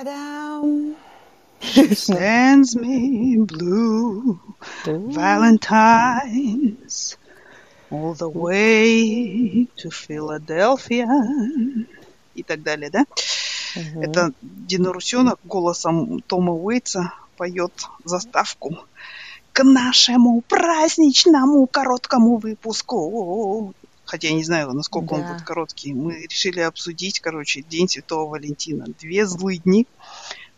Та-дам! She sends me blue Valentines all the way to Philadelphia и так далее, да? Это Дина Русенок голосом Тома Уэйтса поет заставку к нашему праздничному короткому выпуску. Хотя я не знаю, насколько он Да. будет короткий. Мы решили обсудить, короче, День Святого Валентина. Две злые дни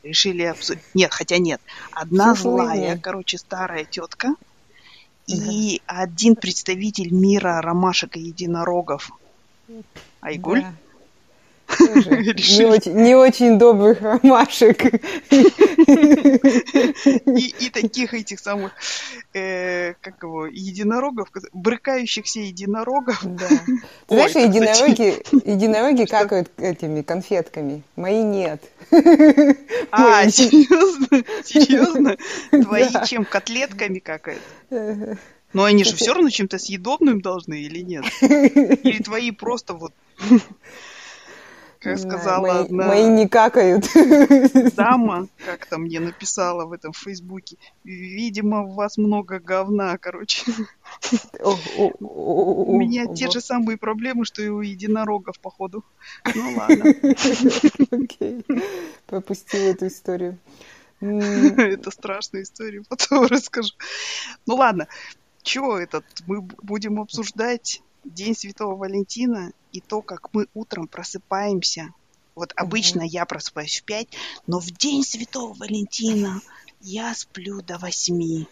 решили обсудить. Нет, хотя нет. Одна злые злая, короче, старая тетка. И один представитель мира ромашек и единорогов. Айгуль. Да. Не очень, не очень добрых ромашек. И, и таких этих самых, э, как его, единорогов, брыкающихся единорогов. Да. Ты знаешь, Ой, единороги, единороги какают этими конфетками. Мои нет. А, Мои- серьезно? Серьезно? Твои Да. чем, котлетками какают? Но они же все равно чем-то съедобным должны или нет? Или твои просто вот, как сказала мои, одна мои не какают. дама, как там мне написала в этом Фейсбуке, видимо, у вас много говна, короче. У меня те же самые проблемы, что и у единорогов, походу. Ну ладно, Окей. Пропустила эту историю. Это страшная история, потом расскажу. Ну ладно, чего этот? Мы будем обсуждать День Святого Валентина и то, как мы утром просыпаемся. Вот обычно я просыпаюсь в пять, но в День Святого Валентина я сплю до восьми.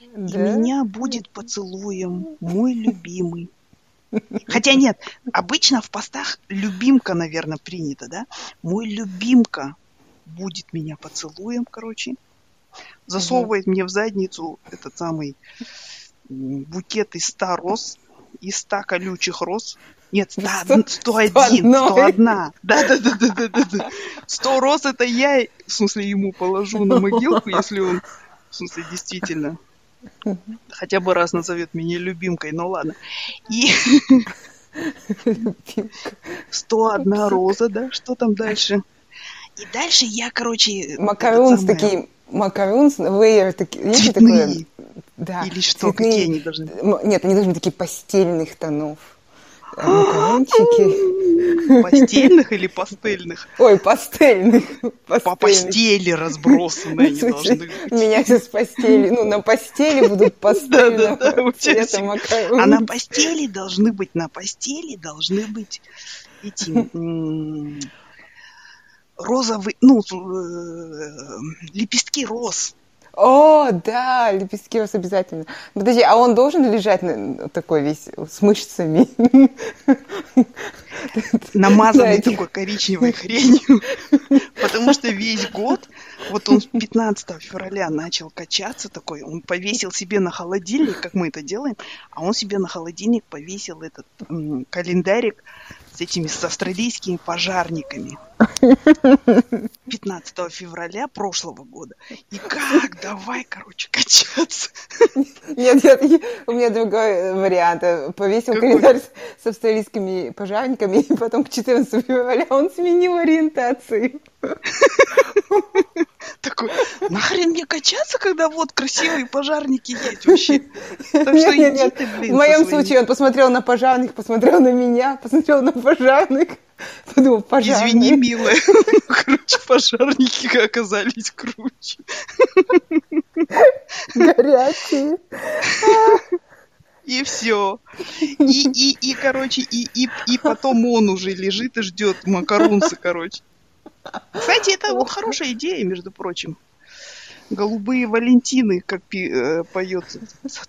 И Да? меня будет поцелуем мой любимый. Хотя нет, обычно в постах любимка, наверное, принято, да? Мой любимка будет меня поцелуем, короче. Засовывает мне в задницу этот самый букет из ста роз, из ста колючих роз. Нет, ста- Сто- 101, 101. 101. Да, да, да, да, да, да, да. 100 роз это я, в смысле, ему положу на могилку, если он, в смысле, действительно хотя бы раз назовет меня любимкой, ну ладно. И 101 роза, да, что там дальше? И дальше я, короче... Макарунс такие, макарунс, лейер такие, есть такое? Да. Или что, цветные. какие они должны быть? Нет, они должны быть такие постельных тонов. А Макарончики. Постельных или пастельных? Ой, пастельных. По постели разбросаны они должны быть. Меня сейчас постели, ну, на постели будут пастельного Да-да-да, вот цвета этим. макароны. А на постели должны быть, на постели должны быть эти м, розовые, ну, э, лепестки роз. О, да, лепестки роз обязательно. Подожди, а он должен лежать на- такой весь с мышцами? намазанный Знаете. такой коричневой хренью, потому что весь год, вот он 15 февраля начал качаться такой, он повесил себе на холодильник, как мы это делаем, а он себе на холодильник повесил этот м, календарик этими с австралийскими пожарниками. 15 февраля прошлого года. И как? Давай, короче, качаться. Нет, нет, у меня другой вариант. Повесил Какой? календарь с- с австралийскими пожарниками, и потом к 14 февраля он сменил ориентацию. Такой, нахрен мне качаться, когда вот красивые пожарники есть вообще? Так что Нет, иди нет. ты, блин, В моем своими- случае он посмотрел на пожарных, посмотрел на меня, посмотрел на пожарных, подумал, пожарные. Извини, милая. Короче, пожарники оказались круче. горячие. И все. И, и, и, короче, и, и, и потом он уже лежит и ждет макарунцы, короче. Кстати, это вот хорошая идея, между прочим. Голубые Валентины, как э, поет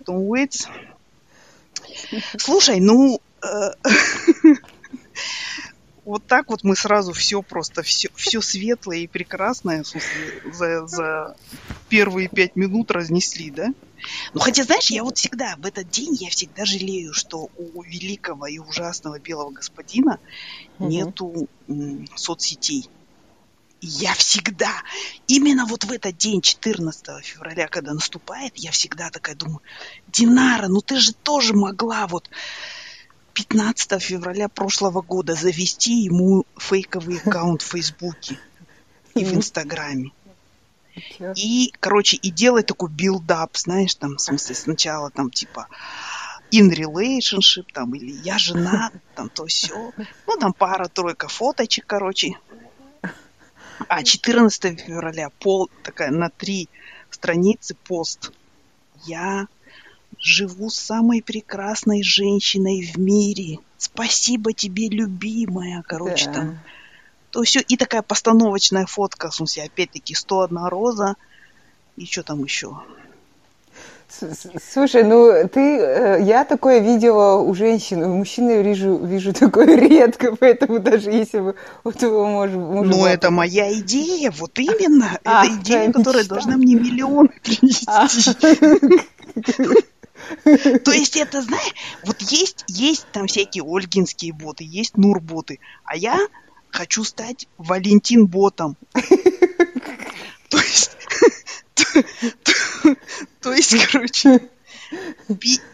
Том Уэйтс. Слушай, ну, э, вот так вот мы сразу все просто, все, все светлое и прекрасное в смысле, за, за первые пять минут разнесли, да? Ну, хотя, знаешь, я вот всегда, в этот день я всегда жалею, что у великого и ужасного белого господина Мгм. нету м, соцсетей. И Я всегда, именно вот в этот день, 14 февраля, когда наступает, я всегда такая думаю, Динара, ну ты же тоже могла вот 15 февраля прошлого года завести ему фейковый аккаунт в Фейсбуке. и в Инстаграме. И, короче, и делай такой build-up, знаешь, там, в смысле, сначала там, типа, in relationship, там, или я женат, там, то все. Ну, там пара-тройка фоточек, короче. А 14 февраля пол, такая на три страницы пост. Я живу с самой прекрасной женщиной в мире. Спасибо тебе, любимая. Короче, Да. там то все. И такая постановочная фотка, в смысле, опять-таки, 101 роза. И что там еще? Слушай, ну ты, э, я такое видела у женщин, у мужчин я вижу, вижу такое редко, поэтому даже если бы у твоего мужа... мужа Ну, это моя идея, вот именно. А, это идея, которая мечта. должна мне миллион принести. То есть это, знаешь, вот есть, есть там всякие ольгинские боты, есть нур-боты, а я хочу стать Валентин-ботом. То есть, то- есть, короче,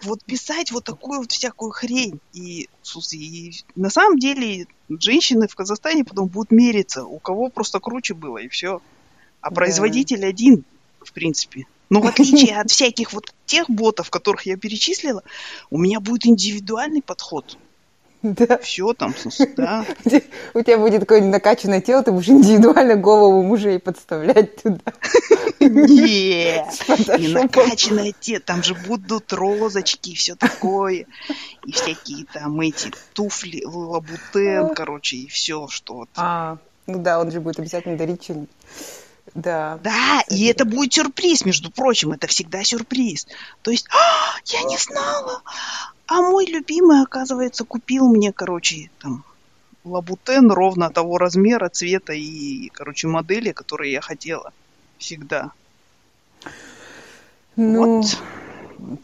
вот писать вот такую вот всякую хрень. И, слушай, и на самом деле женщины в Казахстане потом будут мериться, у кого просто круче было, и все. А производитель один, в принципе. Но в отличие от всяких вот тех ботов, которых я перечислила, у меня будет индивидуальный подход. Да. Все там, да. У тебя будет такое накачанное тело, ты будешь индивидуально голову мужей подставлять туда. Нет, не накачанное те, там же будут розочки и все такое. И всякие там эти туфли, лабутен, короче, и все, что. А, ну да, он же будет обязательно дарить что-нибудь. Да. Да, и это будет сюрприз, между прочим, это всегда сюрприз. То есть, «А, я не знала, а мой любимый, оказывается, купил мне, короче, там, лабутен ровно того размера, цвета и, короче, модели, которые я хотела всегда. Ну, Вот.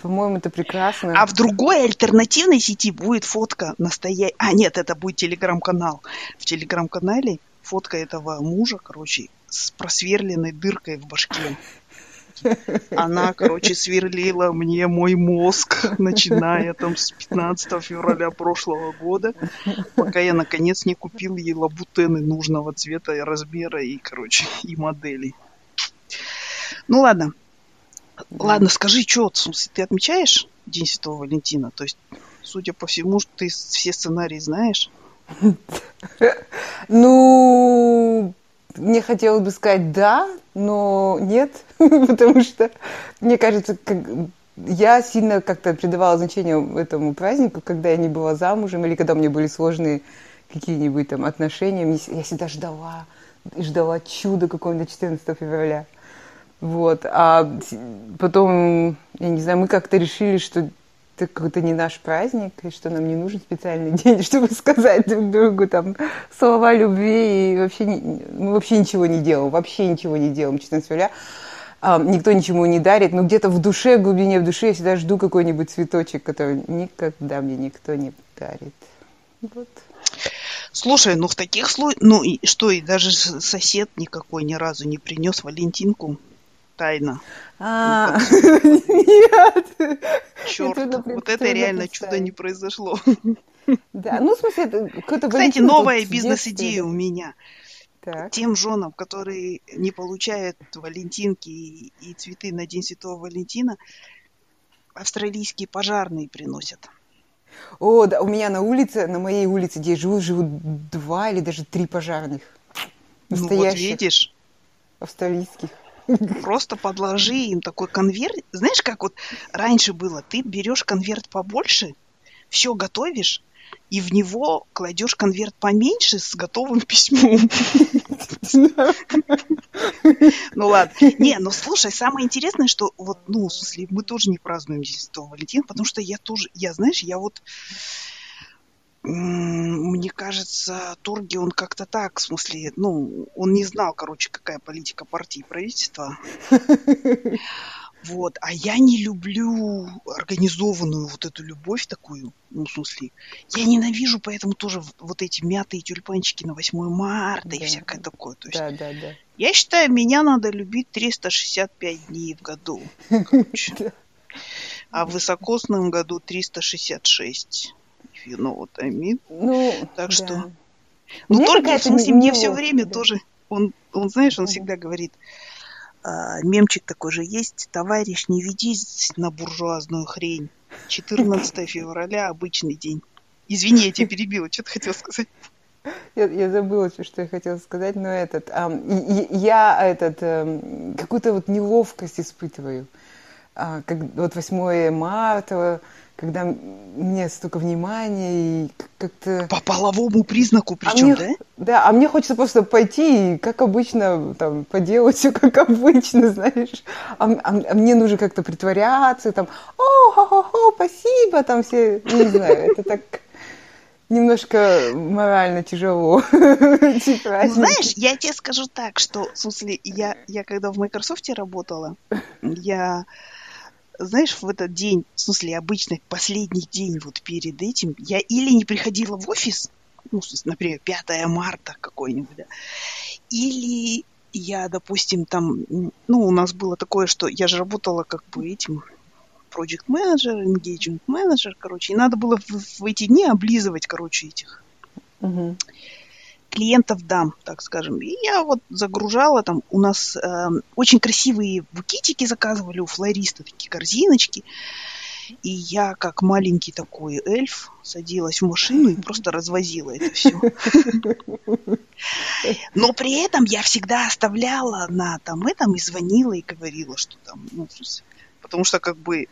по-моему, это прекрасно. А в другой альтернативной сети будет фотка настоящая... А, нет, это будет телеграм-канал. В телеграм-канале фотка этого мужа, короче, с просверленной дыркой в башке. Она, короче, сверлила мне мой мозг, начиная там с 15 февраля прошлого года, пока я, наконец, не купил ей лабутены нужного цвета и размера и, короче, и модели. Ну, ладно. Ладно, скажи, что, ты отмечаешь День Святого Валентина? То есть, судя по всему, ты все сценарии знаешь. Ну, мне хотелось бы сказать да, но нет, потому что, мне кажется, как, я сильно как-то придавала значение этому празднику, когда я не была замужем или когда у меня были сложные какие-нибудь там отношения. Я всегда ждала, ждала чуда какого-нибудь 14 февраля. Вот. А потом, я не знаю, мы как-то решили, что это какой-то не наш праздник, и что нам не нужен специальный день, чтобы сказать друг другу там слова любви, и вообще мы вообще ничего не делаем, вообще ничего не делаем 14 февраля. А, никто ничему не дарит, но где-то в душе, в глубине в душе я всегда жду какой-нибудь цветочек, который никогда мне никто не дарит. Вот. Слушай, ну в таких случаях, ну и что, и даже сосед никакой ни разу не принес Валентинку тайно. А, нет. Черт, вот это реально чудо не произошло. Да, ну, в смысле, это Кстати, новая бизнес-идея у меня. Так. Тем женам, которые не получают валентинки и, и цветы на День Святого Валентина, австралийские пожарные приносят. О, да, у меня на улице, на моей улице, где я живу, живут два или даже три пожарных. Ну вот Настоящих, видишь, австралийских. просто подложи им такой конверт. Знаешь, как вот раньше было? Ты берешь конверт побольше, все готовишь, и в него кладешь конверт поменьше с готовым письмом. Ну ладно. Не, ну слушай, самое интересное, что вот, ну, в смысле, мы тоже не празднуем День Святого Валентина, потому что я тоже, я, знаешь, я вот, мне кажется, Торги, он как-то так, в смысле, ну, он не знал, короче, какая политика партии и правительства. Вот, а я не люблю организованную вот эту любовь такую, ну, в смысле, я ненавижу поэтому тоже вот эти мятые тюльпанчики на 8 марта и Да. всякое такое. То есть Да, да, да. я считаю, меня надо любить 365 дней в году. короче. А в высокосном году 366. You know what I mean. Ну, Так да. что- Ну, Мне Торги, в смысле, мне все время да. тоже... Он, он знаешь, он всегда говорит, а, мемчик такой же есть, товарищ, не ведись на буржуазную хрень. 14 февраля, обычный день. Извини, я тебя перебила, что ты хотел сказать? Я, я забыла, что я хотела сказать, но этот, а, я этот, а, какую-то вот неловкость испытываю. А, как, вот 8 марта, когда мне столько внимания и как-то... По половому признаку причем, а мне, да? Да, а мне хочется просто пойти и, как обычно, там, поделать все как обычно, знаешь. А, а, а мне нужно как-то притворяться, там, о, хо-хо-хо, спасибо, там все, не знаю, это так немножко морально тяжело. Типа, знаешь, я тебе скажу так, что, в смысле, я, я когда в Microsoft работала, я знаешь, в этот день, в смысле, обычно последний день вот перед этим, я или не приходила в офис, ну, например, 5 марта какой-нибудь, да, или я, допустим, там, ну, у нас было такое, что я же работала как бы этим project manager, engagement manager, короче, и надо было в, в эти дни облизывать, короче, этих uh-huh клиентов дам, так скажем. И я вот загружала там, у нас э, очень красивые букетики заказывали у флориста, такие корзиночки. И я, как маленький такой эльф, садилась в машину и просто развозила это все. Но при этом я всегда оставляла на там этом и звонила и говорила, что там, ну, потому что как бы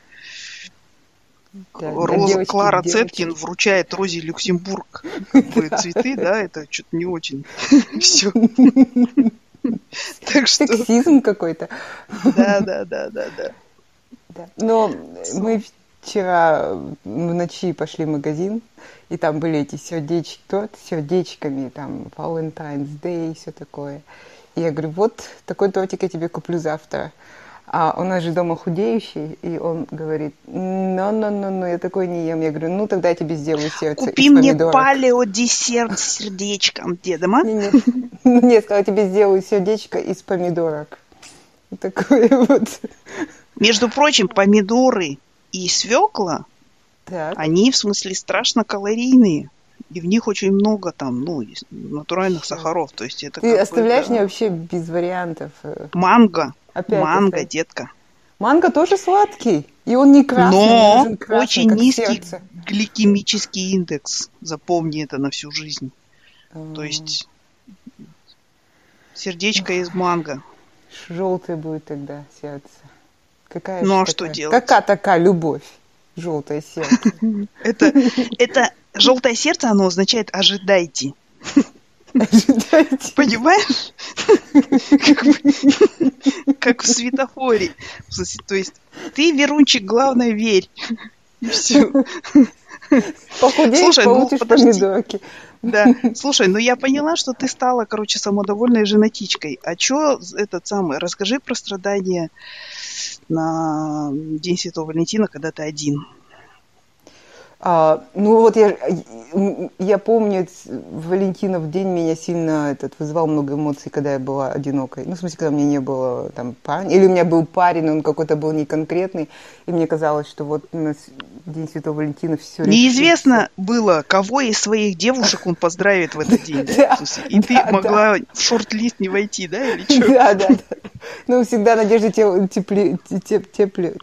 да, Роза, девочки, Клара девочки. Цеткин вручает Розе Люксембург цветы, да, это что-то не очень все. Так что... Сексизм какой-то. Да, да, да, да, да. Но мы вчера в ночи пошли в магазин, и там были эти сердечки, торт с сердечками, там Valentine's Day и все такое. И я говорю, вот такой тортик я тебе куплю завтра. А у нас же дома худеющий, и он говорит, ну, ну, ну, ну, я такой не ем. Я говорю, ну, тогда я тебе сделаю сердце Купи мне палео-десерт с сердечком, дедома. Нет, нет, я сказала, тебе сделаю сердечко из помидорок. Такое вот. Между прочим, помидоры и свекла, так. они, в смысле, страшно калорийные. И в них очень много там, ну, натуральных сахаров. То есть это Ты оставляешь меня вообще без вариантов. Манго. Опять Манго, это. детка. Манго тоже сладкий. И он не красный, Но красный, очень низкий сердце. гликемический индекс. Запомни это на всю жизнь. Mm. То есть сердечко из манго. Желтое будет тогда сердце. Какая ну а что делать? Какая такая любовь? Желтое сердце. Это желтое сердце, оно означает ожидайте. Понимаешь? Как в светофоре. То есть ты, Верунчик, главное, верь. Все. Похудеешь, Слушай, ну, помидорки. Да, слушай, ну я поняла, что ты стала, короче, самодовольной женатичкой. А что этот самый, расскажи про страдания на День Святого Валентина, когда ты один. А, ну вот я, я помню, Валентинов день меня сильно этот, вызывал много эмоций, когда я была одинокой. Ну, в смысле, когда у меня не было там парня. Или у меня был парень, он какой-то был неконкретный. И мне казалось, что вот на День Святого Валентина все Неизвестно было, кого из своих девушек он поздравит в этот день. Да? И ты могла в шорт-лист не войти, да, или что? Да, да, да. Ну, всегда надежда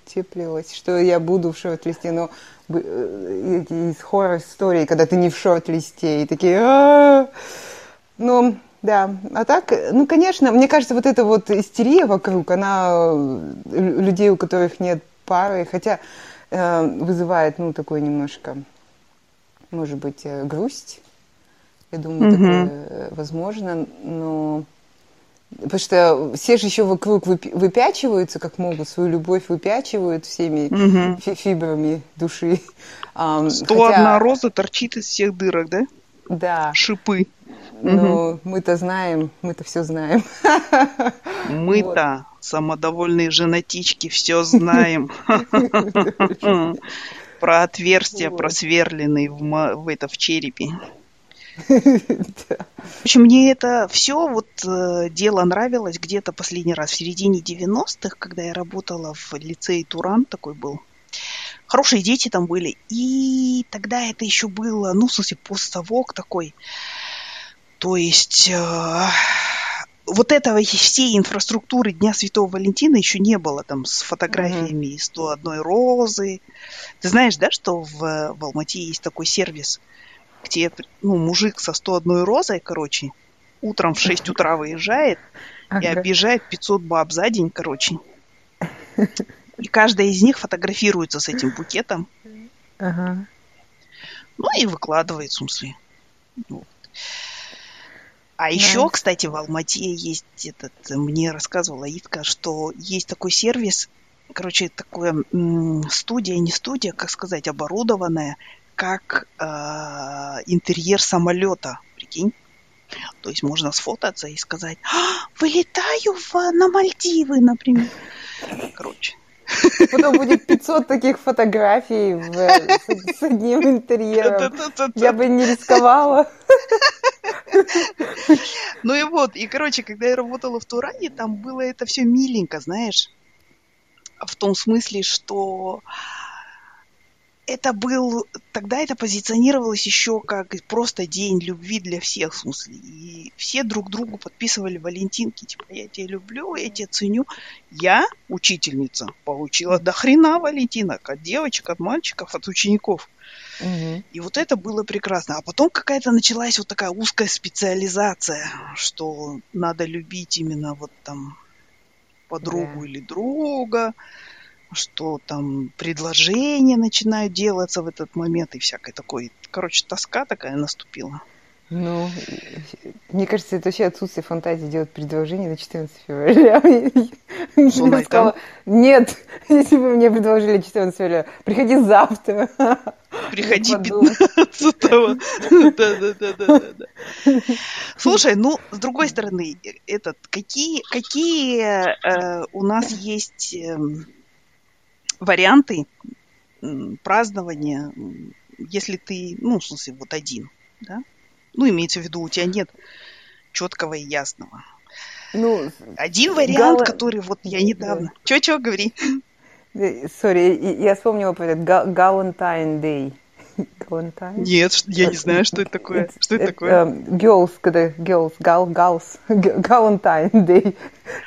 теплилась, что я буду в шорт-листе, но Э, из хоррор-историй, когда ты не в шорт-листе, и такие... Ну, да. А так, ну, конечно, мне кажется, вот эта вот истерия вокруг, она э, людей, у которых нет пары, хотя э, вызывает, ну, такое немножко, может быть, грусть. Я думаю, mm-hmm. такое возможно, но Потому что все же еще вокруг выпячиваются, как могут, свою любовь выпячивают всеми угу. фибрами души. Сто Хотя... одна роза торчит из всех дырок, да? Да. Шипы. Ну, угу. мы-то знаем, мы-то все знаем. Мы-то, вот. самодовольные женатички, все знаем. Про отверстия просверленные в, это, в черепе. В общем, мне это все вот э, дело нравилось где-то последний раз в середине 90-х, когда я работала в лицее Туран, такой был. Хорошие дети там были. И тогда это еще было, ну, в смысле, постсовок такой. То есть э, вот этого всей инфраструктуры Дня Святого Валентина еще не было там с фотографиями из 101 розы. Ты знаешь, да, что в, в Алмате есть такой сервис, где ну, мужик со 101 розой, короче, утром в 6 утра выезжает ага. и объезжает 500 баб за день, короче. И каждая из них фотографируется с этим букетом. Ага. Ну и выкладывает, в смысле. Вот. А да. еще, кстати, в Алмате есть этот, мне рассказывала Итка, что есть такой сервис, короче, такое студия, не студия, как сказать, оборудованная, как э, интерьер самолета, прикинь. То есть можно сфотаться и сказать, а, вылетаю в, на Мальдивы, например. Короче. Потом будет 500 таких фотографий в, с, с одним интерьером. Я бы не рисковала. Ну и вот, и, короче, когда я работала в Туране, там было это все миленько, знаешь, в том смысле, что это был, тогда это позиционировалось еще как просто день любви для всех, в смысле. И все друг другу подписывали валентинки, типа, я тебя люблю, я тебя ценю. Я, учительница, получила до хрена валентинок от девочек, от мальчиков, от учеников. Угу. И вот это было прекрасно. А потом какая-то началась вот такая узкая специализация, что надо любить именно вот там подругу да. или друга, что там предложения начинают делаться в этот момент и всякое такое. Короче, тоска такая наступила. Ну, мне кажется, это вообще отсутствие фантазии делать предложение на 14 февраля. Я сказала, нет, если бы мне предложили 14 февраля, приходи завтра. Приходи 15-го. Да-да-да. Слушай, ну, с другой стороны, этот, какие, какие э, у нас есть э, варианты празднования, если ты, ну, в смысле, вот один, да? Ну, имеется в виду, у тебя нет четкого и ясного. Ну, один вариант, гала... который вот я недавно... Да. Чё-чё, говори. Sorry, я вспомнила про этот Galentine Day. Galentine? Нет, я не знаю, что это такое. Что это такое? Girls, когда girls, gal, gals, Galentine Day.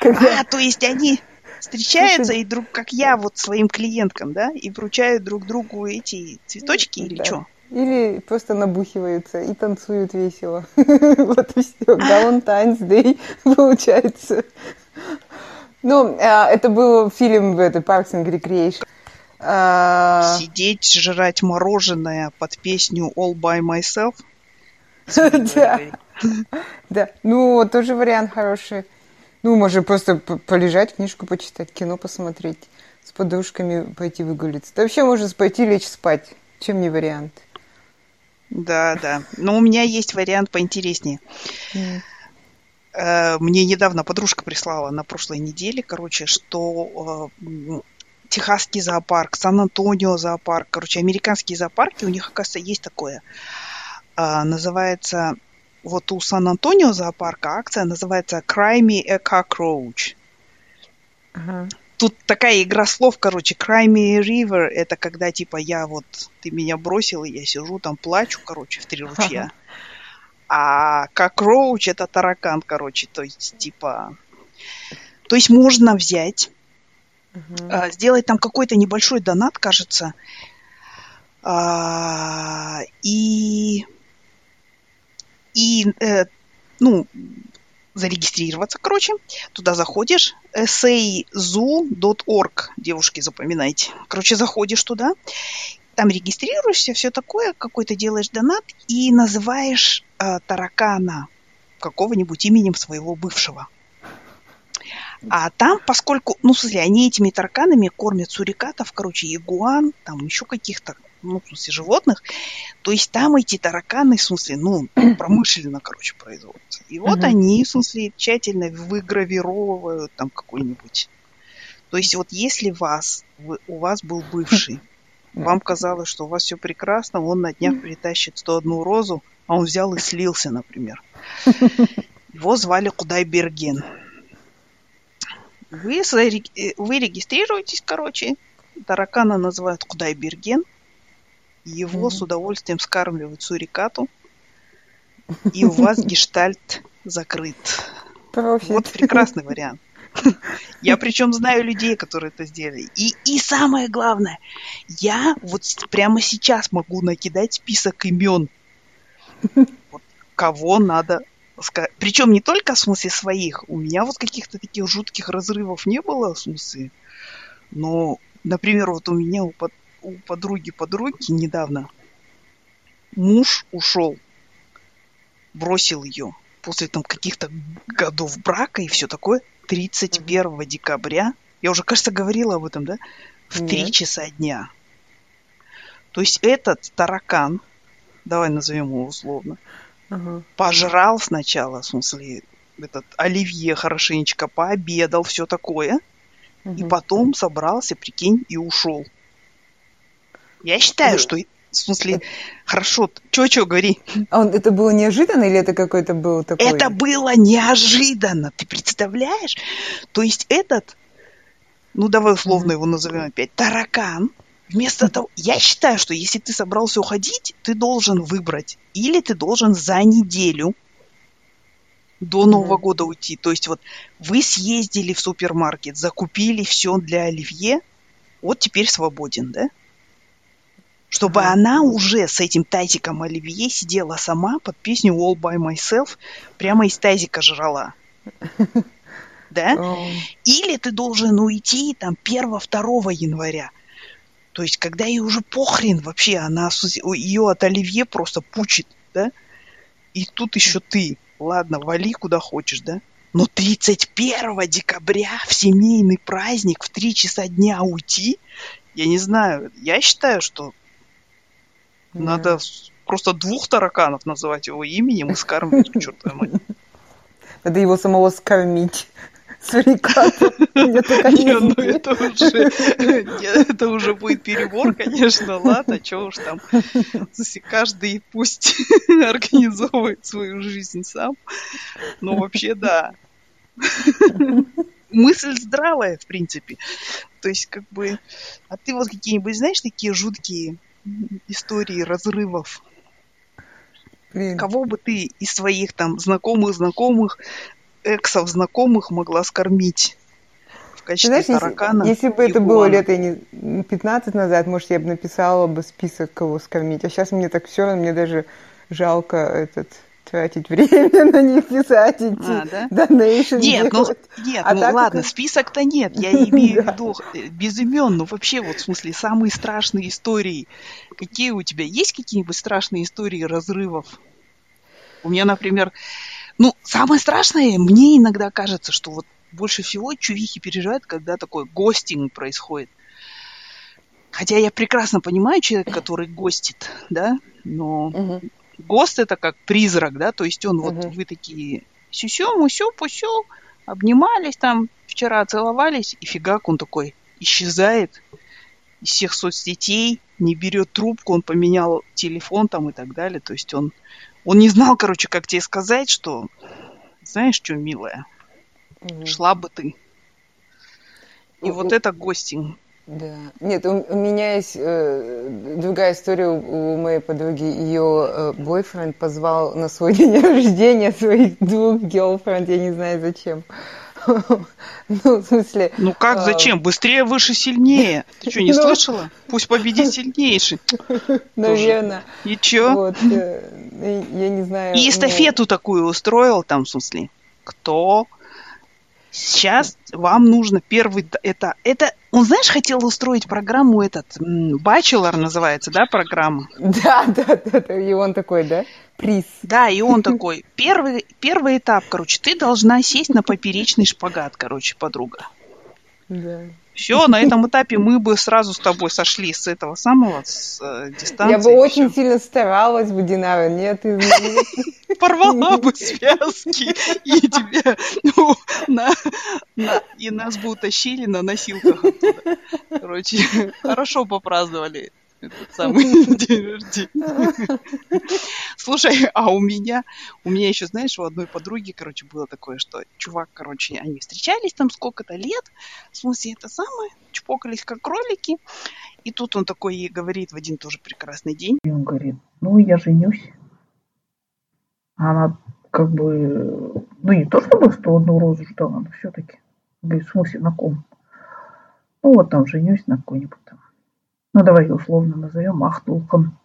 А, то есть они встречаются и друг, как я, вот своим клиенткам, да, и вручают друг другу эти цветочки или что? Или просто набухиваются и танцуют весело. Вот и все. Valentine's Day получается. Ну, а, это был фильм в этой Parks and Recreation. А, Сидеть, жрать мороженое под песню All by Myself. Да. Да. Ну, тоже вариант хороший. Ну, может просто полежать, книжку почитать, кино посмотреть, с подружками пойти выгулиться. Да вообще можно пойти лечь спать. Чем не вариант? Да, да. Но у меня есть вариант поинтереснее. Mm. Мне недавно подружка прислала на прошлой неделе, короче, что э, Техасский зоопарк, Сан-Антонио зоопарк, короче, американские зоопарки, у них, оказывается, есть такое. Э, называется, вот у Сан-Антонио зоопарка акция называется Cry Me a Cockroach. Uh-huh тут такая игра слов, короче, Cry Me a River, это когда, типа, я вот, ты меня бросил, и я сижу там, плачу, короче, в три ручья. А как Роуч это таракан, короче, то есть, типа... То есть можно взять, uh-huh. сделать там какой-то небольшой донат, кажется, а, и и э, ну зарегистрироваться, короче. Туда заходишь, essayzoo.org, девушки, запоминайте. Короче, заходишь туда, там регистрируешься, все такое, какой-то делаешь донат и называешь э, таракана какого-нибудь именем своего бывшего. А там, поскольку, ну, в смысле, они этими тараканами кормят сурикатов, короче, ягуан, там еще каких-то ну, в смысле, животных, то есть там эти тараканы, в смысле, ну, промышленно, короче, производятся. И вот uh-huh. они, в смысле, тщательно выгравировывают там какой-нибудь. То есть вот если вас, вы, у вас был бывший, вам казалось, что у вас все прекрасно, он на днях притащит 101 розу, а он взял и слился, например. Его звали Кудай Берген. Вы, э, вы регистрируетесь, короче, таракана называют Кудай Берген, его mm-hmm. с удовольствием скармливают сурикату, и у вас гештальт закрыт. Профит. Вот прекрасный вариант. Я причем знаю людей, которые это сделали. И, и самое главное, я вот прямо сейчас могу накидать список имен, вот, кого надо сказать. Причем не только в смысле своих. У меня вот каких-то таких жутких разрывов не было, в смысле. Но, например, вот у меня у, под, у подруги подруги недавно муж ушел, бросил ее после там каких-то годов брака и все такое. 31 mm-hmm. декабря, я уже, кажется, говорила об этом, да, в Нет. 3 часа дня. То есть этот таракан, давай назовем его условно, uh-huh. пожрал сначала, в смысле, этот оливье хорошенечко пообедал, все такое, uh-huh. и потом собрался, прикинь, и ушел. Я считаю, uh-huh. что в смысле, хорошо, чё-чё, говори. А он, это было неожиданно или это какой-то был такой? Это было неожиданно, ты представляешь? То есть этот, ну давай условно mm-hmm. его назовем опять, таракан, вместо того... Я считаю, что если ты собрался уходить, ты должен выбрать. Или ты должен за неделю до Нового mm-hmm. года уйти. То есть вот вы съездили в супермаркет, закупили все для оливье, вот теперь свободен, да? Чтобы mm-hmm. она уже с этим тазиком оливье сидела сама под песню All by Myself, прямо из тазика жрала. Да? Или ты должен уйти там 1-2 января. То есть, когда ей уже похрен вообще, она ее от оливье просто пучит, да? И тут еще ты. Ладно, вали куда хочешь, да? Но 31 декабря в семейный праздник в 3 часа дня уйти, я не знаю, я считаю, что надо просто двух тараканов называть его именем и скармливать к чертовой матери. Надо его самого скормить. Не, ну это уже, это уже будет перебор, конечно, ладно, что уж там. Каждый пусть организовывает свою жизнь сам. Но вообще, да. Мысль здравая, в принципе. То есть, как бы... А ты вот какие-нибудь, знаешь, такие жуткие истории разрывов. Блин. Кого бы ты из своих там знакомых, знакомых, эксов, знакомых могла скормить? в качестве Знаешь, таракана. Если, если бы это было лет я не 15 назад, может, я бы написала бы список, кого скормить. А сейчас мне так все мне даже жалко этот тратить время на них писать, идти, а, да? Нет, ну, нет, а ну ладно, как... список-то нет, я имею в виду э, без имен, ну вообще вот в смысле самые страшные истории. Какие у тебя есть какие-нибудь страшные истории разрывов? У меня, например, ну, самое страшное, мне иногда кажется, что вот больше всего чувихи переживают, когда такой гостинг происходит. Хотя я прекрасно понимаю человека, который гостит, да, но угу. Гост это как призрак, да, то есть он угу. вот вы такие сюсю, мусю, пусю, обнимались там, вчера целовались, и фигак он такой исчезает из всех соцсетей, не берет трубку, он поменял телефон там и так далее, то есть он, он не знал, короче, как тебе сказать, что, знаешь, что, милая, угу. шла бы ты. И вот это гостинг. Да. Нет, у, у меня есть э, другая история у, у моей подруги. Ее э, бойфренд позвал на свой день рождения своих двух girlfriend, я не знаю зачем. Ну, в смысле... Ну как, а, зачем? Быстрее, выше, сильнее. Ты что, не ну, слышала? Пусть победит сильнейший. Наверное. И чё? Вот, э, я не знаю. И эстафету такую устроил там, в смысле. Кто Сейчас вам нужно первый... Это, это, он, знаешь, хотел устроить программу этот... Bachelor называется, да, программа? Да, да, да, и он такой, да? Приз. Да, и он такой. Первый, первый этап, короче, ты должна сесть на поперечный шпагат, короче, подруга. Да. Все, на этом этапе мы бы сразу с тобой сошли с этого самого, с э, дистанции. Я бы очень все. сильно старалась бы, Динара, нет, Порвала бы связки, и тебя, ну, на, на, и нас бы утащили на носилках оттуда. Короче, хорошо попраздновали этот самый день рождения. Слушай, а у меня, у меня еще, знаешь, у одной подруги, короче, было такое, что чувак, короче, они встречались там сколько-то лет, в смысле, это самое, чпокались как кролики, и тут он такой ей говорит в один тоже прекрасный день. И он говорит, ну, я женюсь. А она как бы Ну, не то чтобы 101 розу ждала, но все-таки. Говорит, в смысле, на ком? Ну, вот там женюсь на какой-нибудь там. Ну, давай условно назовем Ахтулком.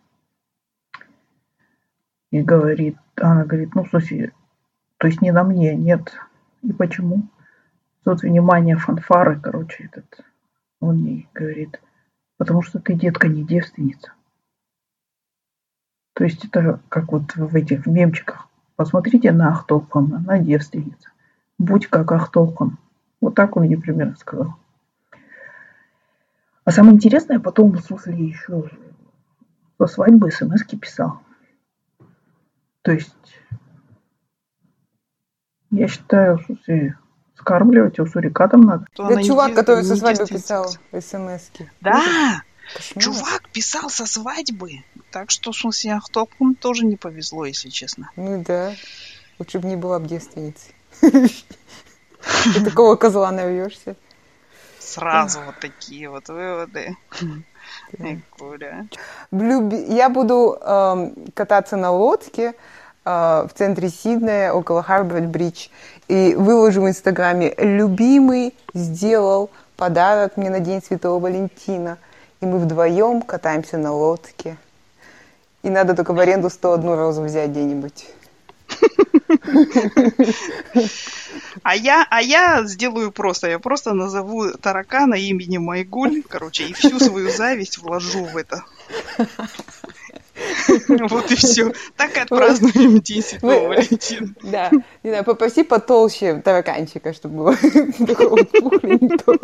И говорит, она говорит, ну, смысле, то есть не на мне, нет. И почему? Тут внимание фанфары, короче, этот, он ей говорит, потому что ты, детка, не девственница. То есть это как вот в этих мемчиках. Посмотрите на Ахтолком, она девственница. Будь как Ахтолком. Вот так он ей примерно сказал. А самое интересное, потом, в смысле, еще со свадьбы смс писал. То есть, я считаю, что скармливать его сурикатом надо. Это чувак, который со свадьбы писал смс -ки. Да, Кошмар. чувак писал со свадьбы. Так что, в смысле, Ахтопкам тоже не повезло, если честно. Ну да, лучше бы не была бы девственницей. Ты такого козла навьешься. Сразу вот такие вот выводы. Я буду эм, кататься на лодке э, в центре Сиднея, около Харборд-Бридж, и выложу в Инстаграме «Любимый сделал подарок мне на День Святого Валентина». И мы вдвоем катаемся на лодке. И надо только в аренду 101 розу взять где-нибудь. А я, а я сделаю просто, я просто назову таракана именем Майгуль, короче, и всю свою зависть вложу в это. Вот и все. Так и отпразднуем День Святого Валентина. Да. Не знаю, попроси потолще тараканчика, чтобы было такого пухленького.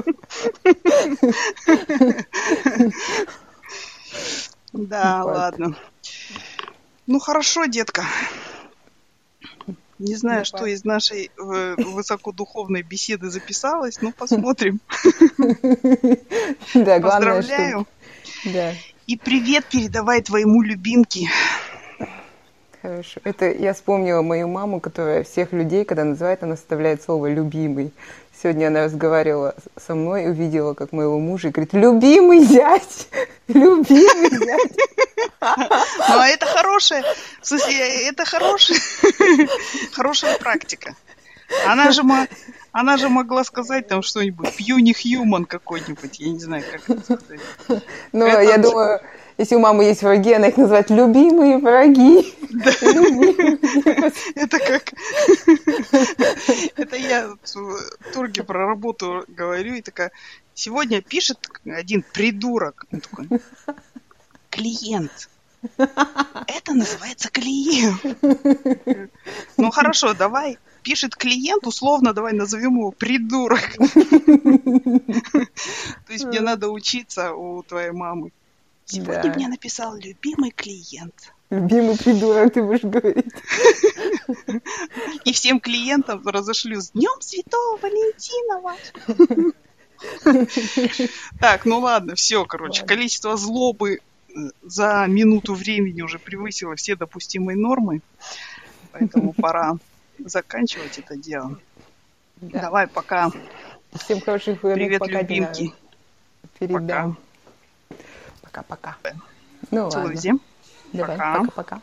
Да, ладно. Ну хорошо, детка. Не знаю, что из нашей э, высокодуховной беседы записалось, но посмотрим. Да, главное, Поздравляю. Да. И привет передавай твоему любимке. Хорошо. Это я вспомнила мою маму, которая всех людей, когда называет, она оставляет слово «любимый». Сегодня она разговаривала со мной, увидела, как моего мужа, и говорит, любимый зять, любимый зять. Ну, а это хорошая, смысле, это хорошая, хорошая практика. Она же, она же могла сказать там что-нибудь, пьюни хьюман какой-нибудь, я не знаю, как это сказать. Ну, я думаю, если у мамы есть враги, она их называет любимые враги. Это как... Это я в турге про работу говорю, и такая, сегодня пишет один придурок. Он такой, клиент. Это называется клиент. Ну хорошо, давай пишет клиент, условно, давай назовем его придурок. То есть мне надо учиться у твоей мамы. Сегодня мне написал любимый клиент. Любимый придурок, ты будешь говорить. И всем клиентам разошлю с Днем Святого Валентинова. Так, ну ладно, все, короче, количество злобы э, за минуту времени уже превысило все допустимые нормы, поэтому пора заканчивать это дело. Да. Давай, пока. Всем хороших выходных. Привет, пока, любимки. Передам. Пока-пока. Ну Целую ладно. всем. Давай, пока. Пока-пока.